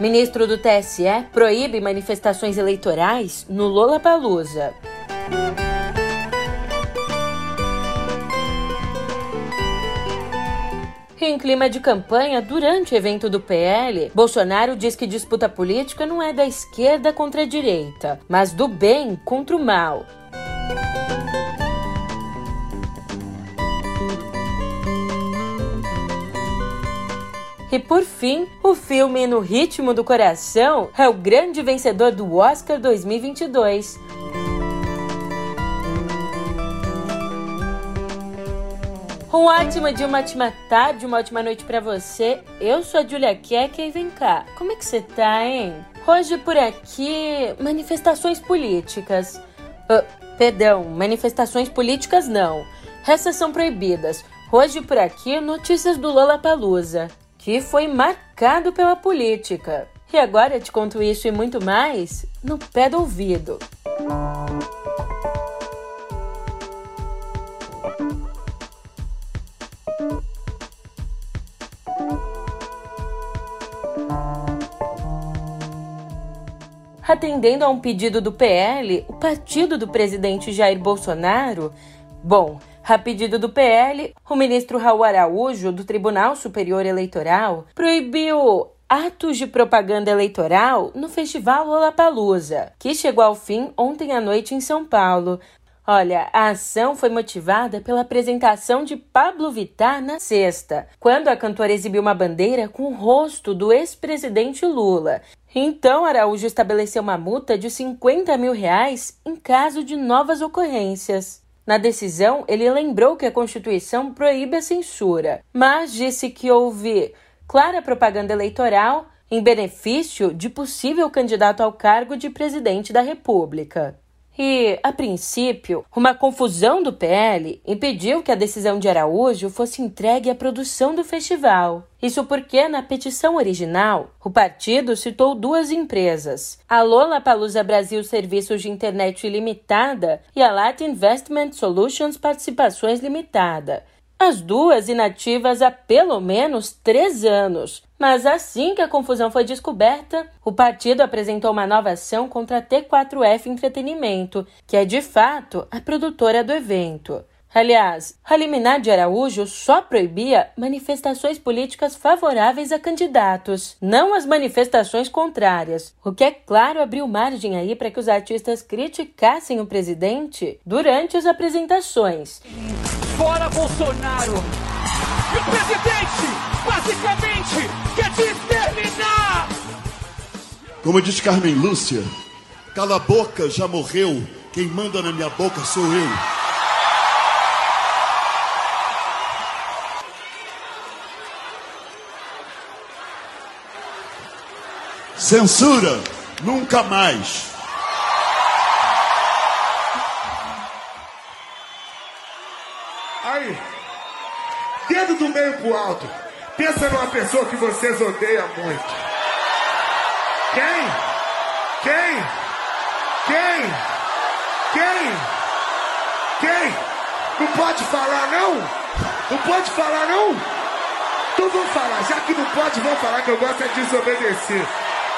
Ministro do TSE proíbe manifestações eleitorais no Lollapalooza. Em clima de campanha, durante o evento do PL, Bolsonaro diz que disputa política não é da esquerda contra a direita, mas do bem contra o mal. E por fim, o filme No Ritmo do Coração é o grande vencedor do Oscar 2022. Um ótimo dia, uma ótima tarde, uma ótima noite para você. Eu sou a Julia Keka e vem cá, como é que você tá, hein? Hoje por aqui, manifestações políticas. Uh, perdão, manifestações políticas não. Essas são proibidas. Hoje por aqui, notícias do Lollapalooza que foi marcado pela política. E agora te conto isso e muito mais no pé do ouvido. Atendendo a um pedido do PL, o partido do presidente Jair Bolsonaro, bom, a pedido do PL, o ministro Raul Araújo, do Tribunal Superior Eleitoral, proibiu atos de propaganda eleitoral no Festival Lollapalooza, que chegou ao fim ontem à noite em São Paulo. Olha, a ação foi motivada pela apresentação de Pablo Vittar na sexta, quando a cantora exibiu uma bandeira com o rosto do ex-presidente Lula. Então, Araújo estabeleceu uma multa de 50 mil reais em caso de novas ocorrências. Na decisão, ele lembrou que a Constituição proíbe a censura, mas disse que houve clara propaganda eleitoral em benefício de possível candidato ao cargo de presidente da República. E, a princípio, uma confusão do PL impediu que a decisão de Araújo fosse entregue à produção do festival. Isso porque, na petição original, o partido citou duas empresas, a Lola Palusa Brasil Serviços de Internet Limitada e a Latin Investment Solutions Participações Limitada, as duas inativas há pelo menos três anos. Mas assim que a confusão foi descoberta, o partido apresentou uma nova ação contra a T4F Entretenimento, que é de fato a produtora do evento. Aliás, a liminar de Araújo só proibia manifestações políticas favoráveis a candidatos, não as manifestações contrárias, o que é claro abriu margem aí para que os artistas criticassem o presidente durante as apresentações. Fora Bolsonaro! E o presidente, basicamente, quer te exterminar! Como diz Carmen Lúcia, cala a boca, já morreu. Quem manda na minha boca sou eu. Censura, nunca mais. Dedo do meio pro alto. Pensa numa pessoa que vocês odeiam muito. Quem? Quem? Quem? Quem? Quem? Não pode falar não? Não pode falar não? Então vamos falar, já que não pode, vamos falar que eu gosto é de desobedecer.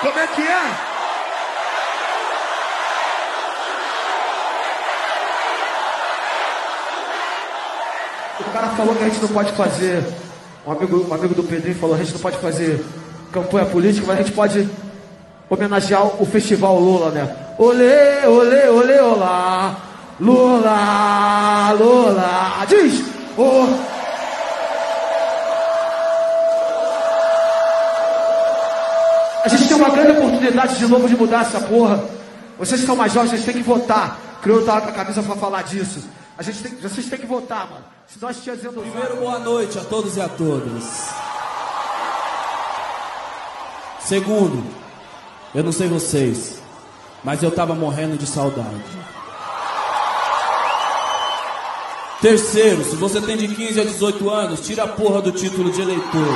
Como é que é? O cara falou que a gente não pode fazer. Um amigo, um amigo do Pedrinho falou: a gente não pode fazer campanha política, mas a gente pode homenagear o festival Lula, né? Olê, olê, olê, olá. Lula, Lula. Diz! Oh. A gente tem uma grande oportunidade de novo de mudar essa porra. Vocês que são mais jovens, vocês têm que votar. Criou tá com a camisa pra falar disso. A gente tem, vocês têm que votar, mano. Se nós dizendo. Primeiro, boa noite a todos e a todas. Segundo, eu não sei vocês, mas eu tava morrendo de saudade. Terceiro, se você tem de 15 a 18 anos, tira a porra do título de eleitor.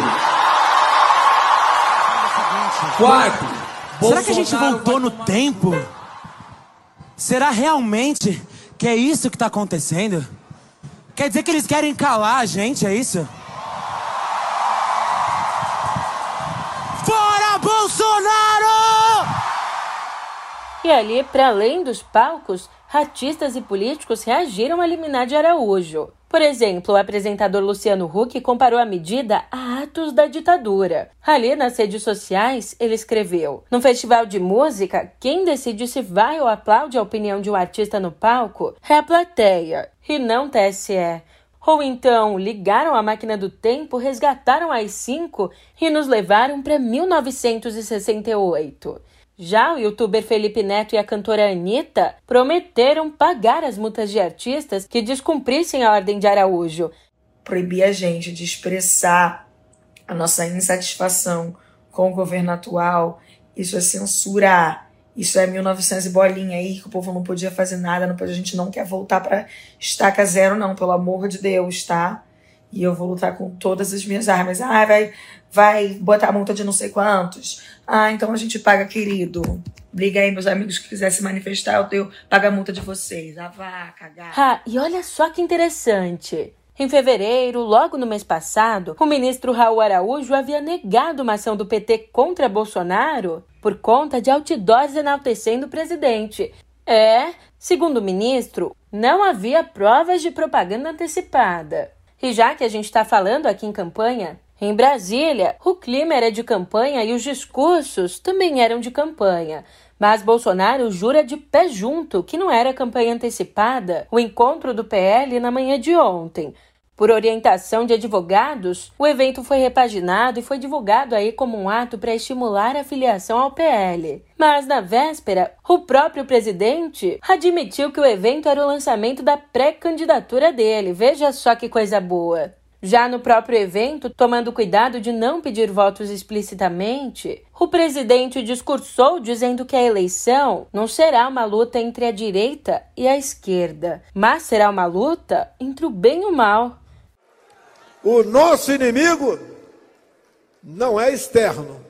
Quarto, Será que a gente voltou no tempo? Será realmente que é isso que tá acontecendo? Quer dizer que eles querem calar a gente, é isso? Fora Bolsonaro! E ali, para além dos palcos, artistas e políticos reagiram a liminar de Araújo. Por exemplo, o apresentador Luciano Huck comparou a medida a atos da ditadura. Ali nas redes sociais, ele escreveu: "No festival de música, quem decide se vai ou aplaude a opinião de um artista no palco é a plateia, e não TSE. Ou então ligaram a máquina do tempo, resgataram as cinco e nos levaram para 1968. Já o youtuber Felipe Neto e a cantora Anitta prometeram pagar as multas de artistas que descumprissem a ordem de Araújo. Proibir a gente de expressar a nossa insatisfação com o governo atual, isso é censurar. Isso é 1900 e bolinha aí, que o povo não podia fazer nada, não podia, a gente não quer voltar para estaca zero, não, pelo amor de Deus, tá? E eu vou lutar com todas as minhas armas. Ah, vai, vai botar multa de não sei quantos. Ah, então a gente paga, querido. Liga aí, meus amigos que quiser se manifestar, eu tenho, paga a multa de vocês. Ah, vá, cagar. Ah, e olha só que interessante. Em fevereiro, logo no mês passado, o ministro Raul Araújo havia negado uma ação do PT contra Bolsonaro por conta de outdoors enaltecendo o presidente. É, segundo o ministro, não havia provas de propaganda antecipada. E já que a gente está falando aqui em campanha, em Brasília, o clima era de campanha e os discursos também eram de campanha. Mas Bolsonaro jura de pé junto que não era campanha antecipada o encontro do PL na manhã de ontem. Por orientação de advogados, o evento foi repaginado e foi divulgado aí como um ato para estimular a filiação ao PL. Mas na véspera, o próprio presidente admitiu que o evento era o lançamento da pré-candidatura dele. Veja só que coisa boa. Já no próprio evento, tomando cuidado de não pedir votos explicitamente, o presidente discursou dizendo que a eleição não será uma luta entre a direita e a esquerda, mas será uma luta entre o bem e o mal. O nosso inimigo não é externo,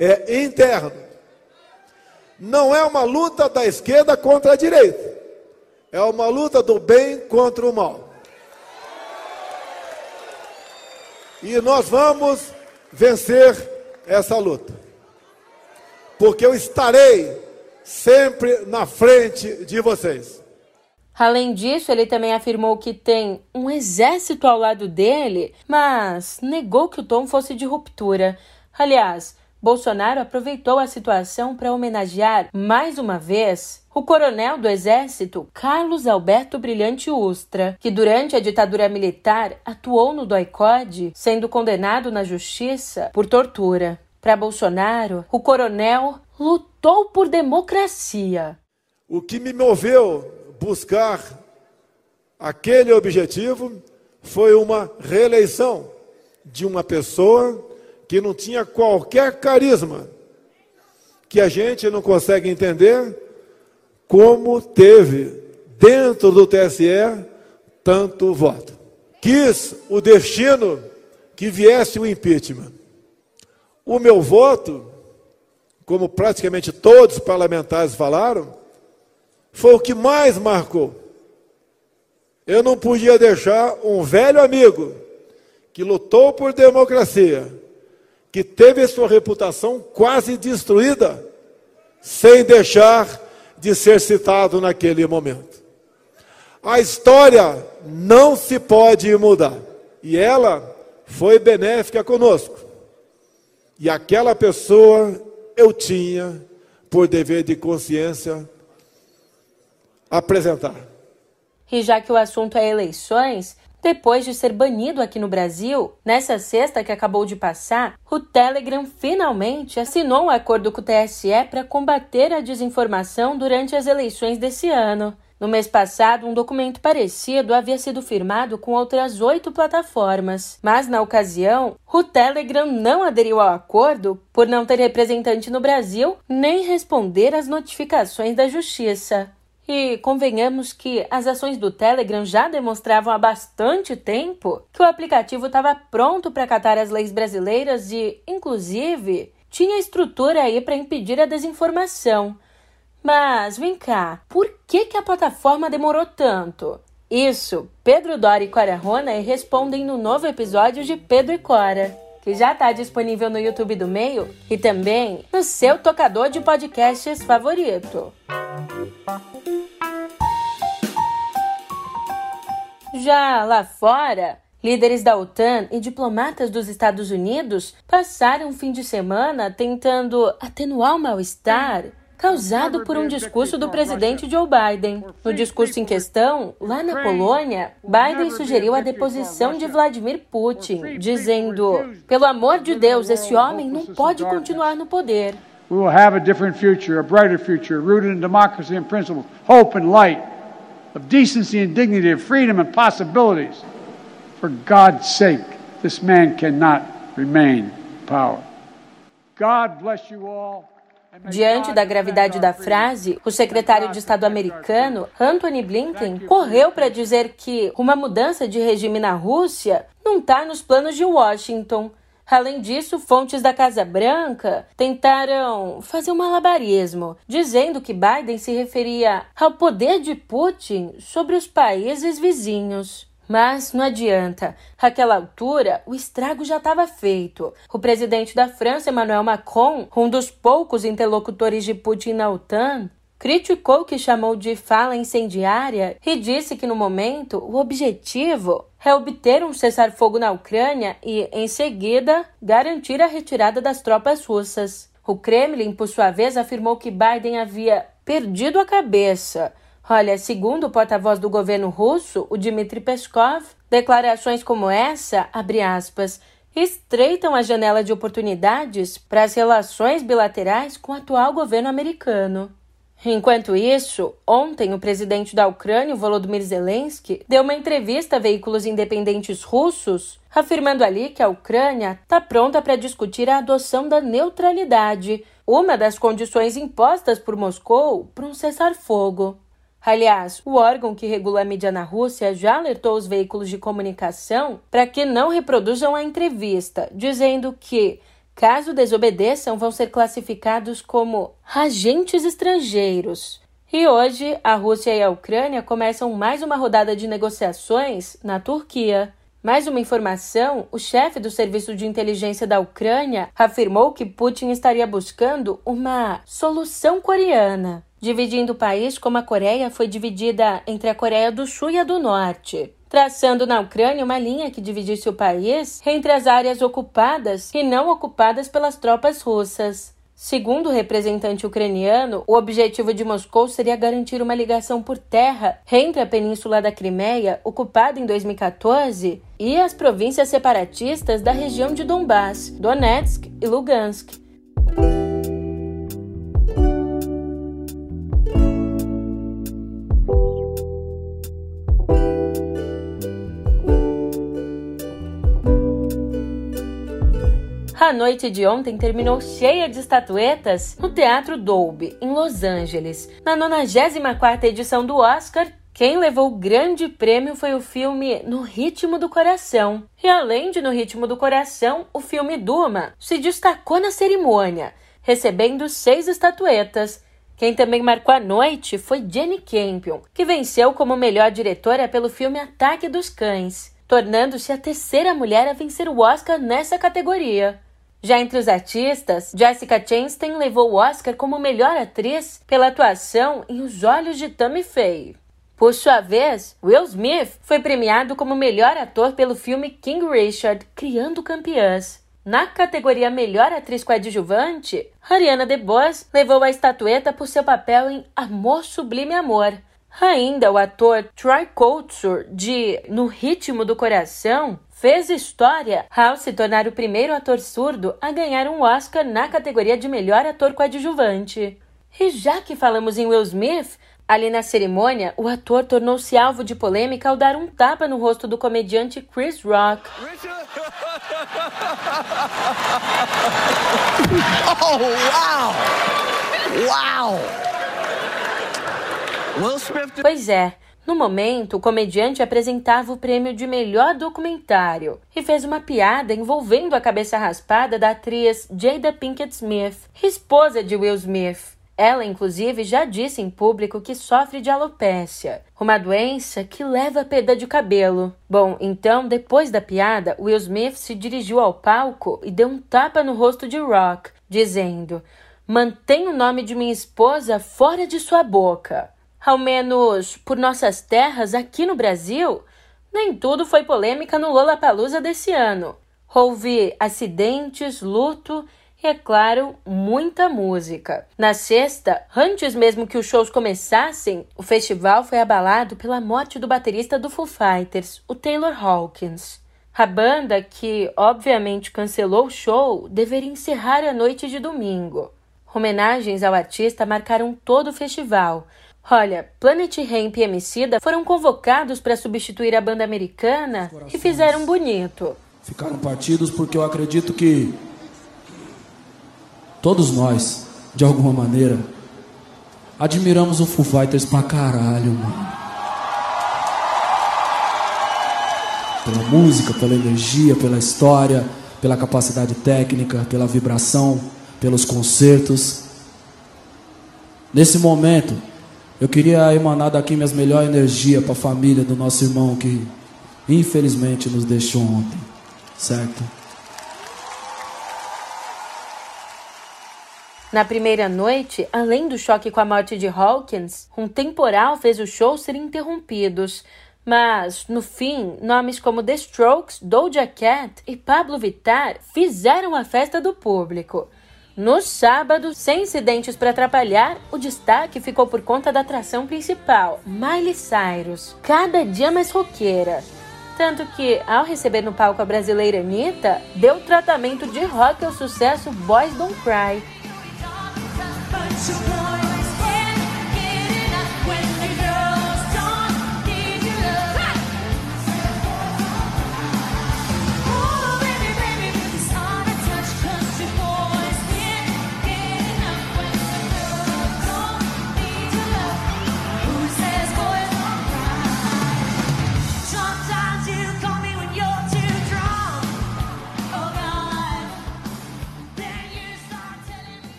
é interno. Não é uma luta da esquerda contra a direita, é uma luta do bem contra o mal. E nós vamos vencer essa luta. Porque eu estarei sempre na frente de vocês. Além disso, ele também afirmou que tem um exército ao lado dele, mas negou que o tom fosse de ruptura. Aliás, Bolsonaro aproveitou a situação para homenagear mais uma vez o coronel do Exército Carlos Alberto Brilhante Ustra, que durante a ditadura militar atuou no DOI-CODE, sendo condenado na justiça por tortura. Para Bolsonaro, o coronel lutou por democracia. O que me moveu buscar aquele objetivo foi uma reeleição de uma pessoa que não tinha qualquer carisma, que a gente não consegue entender como teve dentro do TSE tanto voto. Quis o destino que viesse o impeachment. O meu voto, como praticamente todos os parlamentares falaram, foi o que mais marcou. Eu não podia deixar um velho amigo que lutou por democracia, que teve sua reputação quase destruída, sem deixar de ser citado naquele momento. A história não se pode mudar, e ela foi benéfica conosco. E aquela pessoa eu tinha, por dever de consciência, apresentar. E já que o assunto é eleições, depois de ser banido aqui no Brasil, nessa sexta que acabou de passar, o Telegram finalmente assinou um acordo com o TSE para combater a desinformação durante as eleições desse ano. No mês passado, um documento parecido havia sido firmado com outras oito plataformas, mas na ocasião, o Telegram não aderiu ao acordo por não ter representante no Brasil nem responder às notificações da Justiça. E convenhamos que as ações do Telegram já demonstravam há bastante tempo que o aplicativo estava pronto para acatar as leis brasileiras e, inclusive, tinha estrutura aí para impedir a desinformação. Mas vem cá, por que, que a plataforma demorou tanto? Isso, Pedro Dori e Cora Rona respondem no novo episódio de Pedro e Cora. Que já está disponível no YouTube do Meio e também no seu tocador de podcasts favorito. Já lá fora, líderes da OTAN e diplomatas dos Estados Unidos passaram um fim de semana tentando atenuar o mal-estar causado por um discurso do presidente Joe Biden. No discurso em questão, lá na Polônia, Biden sugeriu a deposição de Vladimir Putin, dizendo: pelo amor de Deus, esse homem não pode continuar no poder. We will have a different future, a brighter future, rooted in democracy and principles, hope and light, of decency and dignity, of freedom and possibilities. For God's sake, this man cannot remain in power. God bless you all. Diante da gravidade da frase, o secretário de Estado americano, Anthony Blinken, correu para dizer que uma mudança de regime na Rússia não está nos planos de Washington. Além disso, fontes da Casa Branca tentaram fazer um malabarismo, dizendo que Biden se referia ao poder de Putin sobre os países vizinhos. Mas não adianta. Àquela altura, o estrago já estava feito. O presidente da França, Emmanuel Macron, um dos poucos interlocutores de Putin na OTAN, criticou o que chamou de fala incendiária e disse que no momento o objetivo é obter um cessar-fogo na Ucrânia e, em seguida, garantir a retirada das tropas russas. O Kremlin, por sua vez, afirmou que Biden havia perdido a cabeça Olha, segundo o porta-voz do governo russo, o Dmitry Peskov, declarações como essa, abre aspas, estreitam a janela de oportunidades para as relações bilaterais com o atual governo americano. Enquanto isso, ontem o presidente da Ucrânia, Volodymyr Zelensky, deu uma entrevista a veículos independentes russos, afirmando ali que a Ucrânia está pronta para discutir a adoção da neutralidade, uma das condições impostas por Moscou para um cessar-fogo. Aliás, o órgão que regula a mídia na Rússia já alertou os veículos de comunicação para que não reproduzam a entrevista, dizendo que, caso desobedeçam, vão ser classificados como agentes estrangeiros. E hoje, a Rússia e a Ucrânia começam mais uma rodada de negociações na Turquia. Mais uma informação: o chefe do serviço de inteligência da Ucrânia afirmou que Putin estaria buscando uma solução coreana dividindo o país como a Coreia foi dividida entre a Coreia do Sul e a do Norte, traçando na Ucrânia uma linha que dividisse o país entre as áreas ocupadas e não ocupadas pelas tropas russas. Segundo o representante ucraniano, o objetivo de Moscou seria garantir uma ligação por terra entre a península da Crimeia, ocupada em 2014, e as províncias separatistas da região de Donbass, Donetsk e Lugansk. A noite de ontem terminou cheia de estatuetas no Teatro Dolby, em Los Angeles. Na 94ª edição do Oscar, quem levou o grande prêmio foi o filme No Ritmo do Coração. E além de No Ritmo do Coração, o filme Duma se destacou na cerimônia, recebendo seis estatuetas. Quem também marcou a noite foi Jenny Campion, que venceu como melhor diretora pelo filme Ataque dos Cães, tornando-se a terceira mulher a vencer o Oscar nessa categoria. Já entre os artistas, Jessica Chastain levou o Oscar como melhor atriz pela atuação em Os Olhos de Tammy Faye. Por sua vez, Will Smith foi premiado como melhor ator pelo filme King Richard, Criando Campeãs. Na categoria Melhor Atriz Coadjuvante, Ariana DeBose levou a estatueta por seu papel em Amor Sublime Amor. Ainda o ator Troy Kotsur, de No Ritmo do Coração, fez história ao se tornar o primeiro ator surdo a ganhar um Oscar na categoria de melhor ator coadjuvante. E já que falamos em Will Smith, ali na cerimônia, o ator tornou-se alvo de polêmica ao dar um tapa no rosto do comediante Chris Rock. oh, wow! Wow! Pois é, no momento, o comediante apresentava o prêmio de melhor documentário e fez uma piada envolvendo a cabeça raspada da atriz Jada Pinkett Smith, esposa de Will Smith. Ela, inclusive, já disse em público que sofre de alopécia, uma doença que leva a perda de cabelo. Bom, então, depois da piada, Will Smith se dirigiu ao palco e deu um tapa no rosto de Rock, dizendo: Mantenha o nome de minha esposa fora de sua boca. Ao menos por nossas terras aqui no Brasil, nem tudo foi polêmica no Lollapalooza desse ano. Houve acidentes, luto e, é claro, muita música. Na sexta, antes mesmo que os shows começassem, o festival foi abalado pela morte do baterista do Foo Fighters, o Taylor Hawkins. A banda, que obviamente cancelou o show, deveria encerrar a noite de domingo. Homenagens ao artista marcaram todo o festival. Olha, Planet Hemp e Emicida foram convocados para substituir a banda americana e fizeram bonito. Ficaram partidos porque eu acredito que Todos nós, de alguma maneira, admiramos o Foo Fighters pra caralho, mano. Pela música, pela energia, pela história, pela capacidade técnica, pela vibração, pelos concertos. Nesse momento, eu queria emanar daqui minhas melhores energias para a família do nosso irmão que infelizmente nos deixou ontem, certo? Na primeira noite, além do choque com a morte de Hawkins, um temporal fez os shows serem interrompidos. Mas, no fim, nomes como The Strokes, Doja Cat e Pablo Vittar fizeram a festa do público. No sábado, sem incidentes para atrapalhar, o destaque ficou por conta da atração principal, Miley Cyrus, cada dia mais roqueira. Tanto que, ao receber no palco a brasileira Anitta, deu tratamento de rock ao sucesso Boys Don't Cry,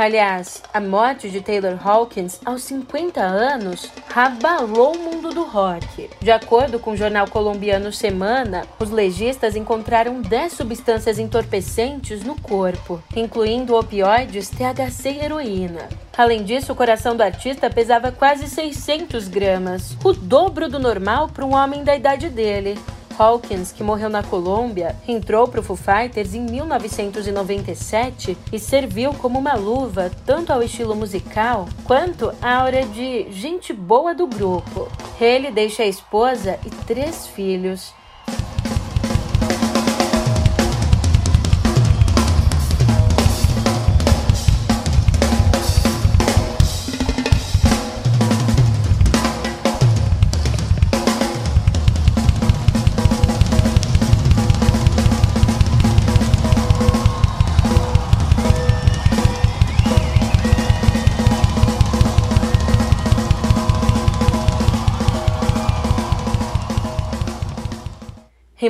Aliás, a morte de Taylor Hawkins aos 50 anos abalou o mundo do rock. De acordo com o jornal colombiano Semana, os legistas encontraram 10 substâncias entorpecentes no corpo, incluindo opioides, THC e heroína. Além disso, o coração do artista pesava quase 600 gramas, o dobro do normal para um homem da idade dele. Hawkins, que morreu na Colômbia, entrou para o Foo Fighters em 1997 e serviu como uma luva tanto ao estilo musical quanto à aura de gente boa do grupo. Ele deixa a esposa e três filhos.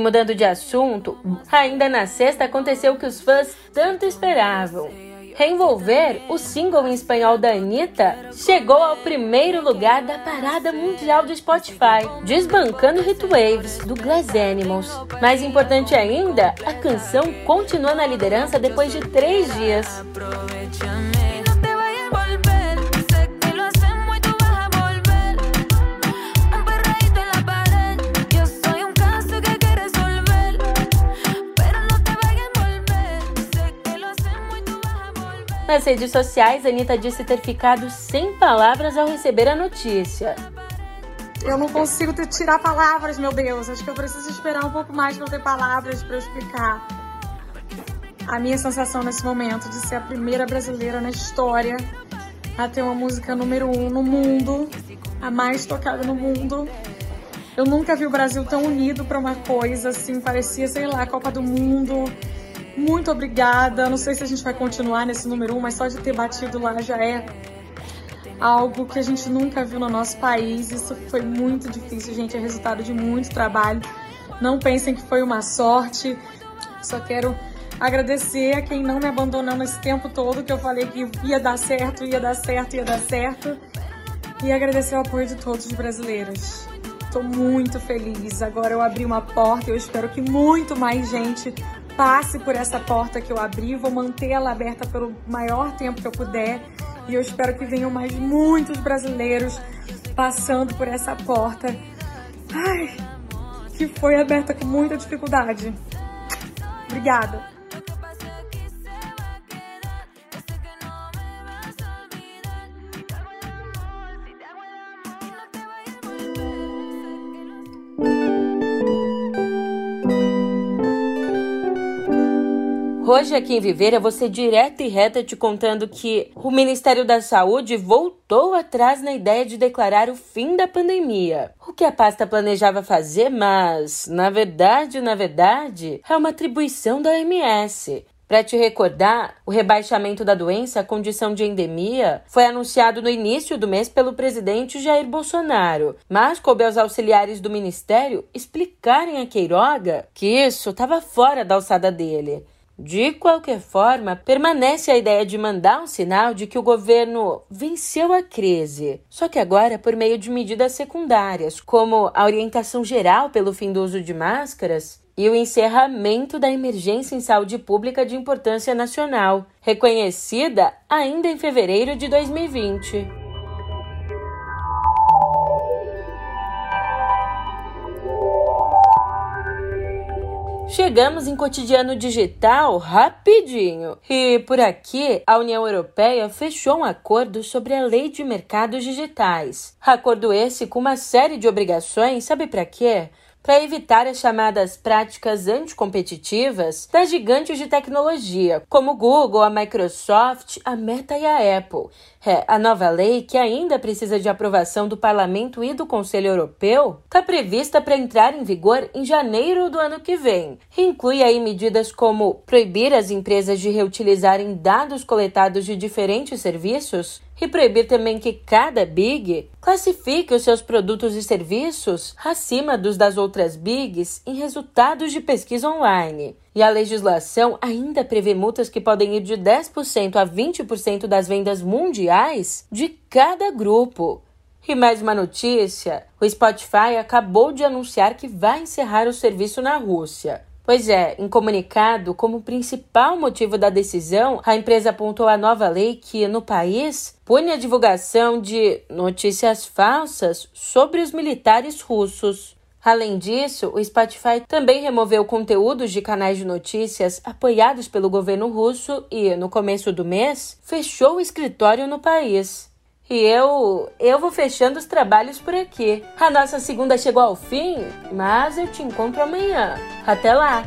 E mudando de assunto, ainda na sexta aconteceu o que os fãs tanto esperavam. Revolver, o single em espanhol da Anitta, chegou ao primeiro lugar da parada mundial do Spotify, desbancando Hit Waves, do Glass Animals. Mais importante ainda, a canção continua na liderança depois de três dias. Nas redes sociais, Anitta disse ter ficado sem palavras ao receber a notícia. Eu não consigo tirar palavras, meu Deus. Acho que eu preciso esperar um pouco mais para ter palavras para explicar a minha sensação nesse momento de ser a primeira brasileira na história a ter uma música número um no mundo, a mais tocada no mundo. Eu nunca vi o Brasil tão unido para uma coisa assim, parecia, sei lá, Copa do Mundo. Muito obrigada. Não sei se a gente vai continuar nesse número um, mas só de ter batido lá já é algo que a gente nunca viu no nosso país. Isso foi muito difícil, gente. É resultado de muito trabalho. Não pensem que foi uma sorte. Só quero agradecer a quem não me abandonou nesse tempo todo, que eu falei que ia dar certo, ia dar certo, ia dar certo. E agradecer o apoio de todos os brasileiros. Estou muito feliz. Agora eu abri uma porta e eu espero que muito mais gente passe por essa porta que eu abri. Vou manter ela aberta pelo maior tempo que eu puder. E eu espero que venham mais muitos brasileiros passando por essa porta. Ai, que foi aberta com muita dificuldade. Obrigada. Hoje aqui em vou ser direta e reta te contando que o Ministério da Saúde voltou atrás na ideia de declarar o fim da pandemia. O que a pasta planejava fazer, mas na verdade, na verdade, é uma atribuição da OMS. Para te recordar, o rebaixamento da doença à condição de endemia foi anunciado no início do mês pelo presidente Jair Bolsonaro, mas coube aos auxiliares do ministério explicarem a Queiroga que isso estava fora da alçada dele. De qualquer forma, permanece a ideia de mandar um sinal de que o governo venceu a crise, só que agora por meio de medidas secundárias, como a orientação geral pelo fim do uso de máscaras e o encerramento da emergência em saúde pública de importância nacional, reconhecida ainda em fevereiro de 2020. Chegamos em cotidiano digital rapidinho. E por aqui, a União Europeia fechou um acordo sobre a Lei de Mercados Digitais. Acordo esse com uma série de obrigações, sabe para quê? para evitar as chamadas práticas anticompetitivas das gigantes de tecnologia, como Google, a Microsoft, a Meta e a Apple. É, a nova lei, que ainda precisa de aprovação do Parlamento e do Conselho Europeu, está prevista para entrar em vigor em janeiro do ano que vem. Inclui aí medidas como proibir as empresas de reutilizarem dados coletados de diferentes serviços e proibir também que cada Big classifique os seus produtos e serviços acima dos das outras Bigs em resultados de pesquisa online. E a legislação ainda prevê multas que podem ir de 10% a 20% das vendas mundiais de cada grupo. E mais uma notícia: o Spotify acabou de anunciar que vai encerrar o serviço na Rússia. Pois é, em comunicado, como principal motivo da decisão, a empresa apontou a nova lei que, no país, pune a divulgação de notícias falsas sobre os militares russos. Além disso, o Spotify também removeu conteúdos de canais de notícias apoiados pelo governo russo e, no começo do mês, fechou o escritório no país. E eu, eu vou fechando os trabalhos por aqui. A nossa segunda chegou ao fim, mas eu te encontro amanhã. Até lá!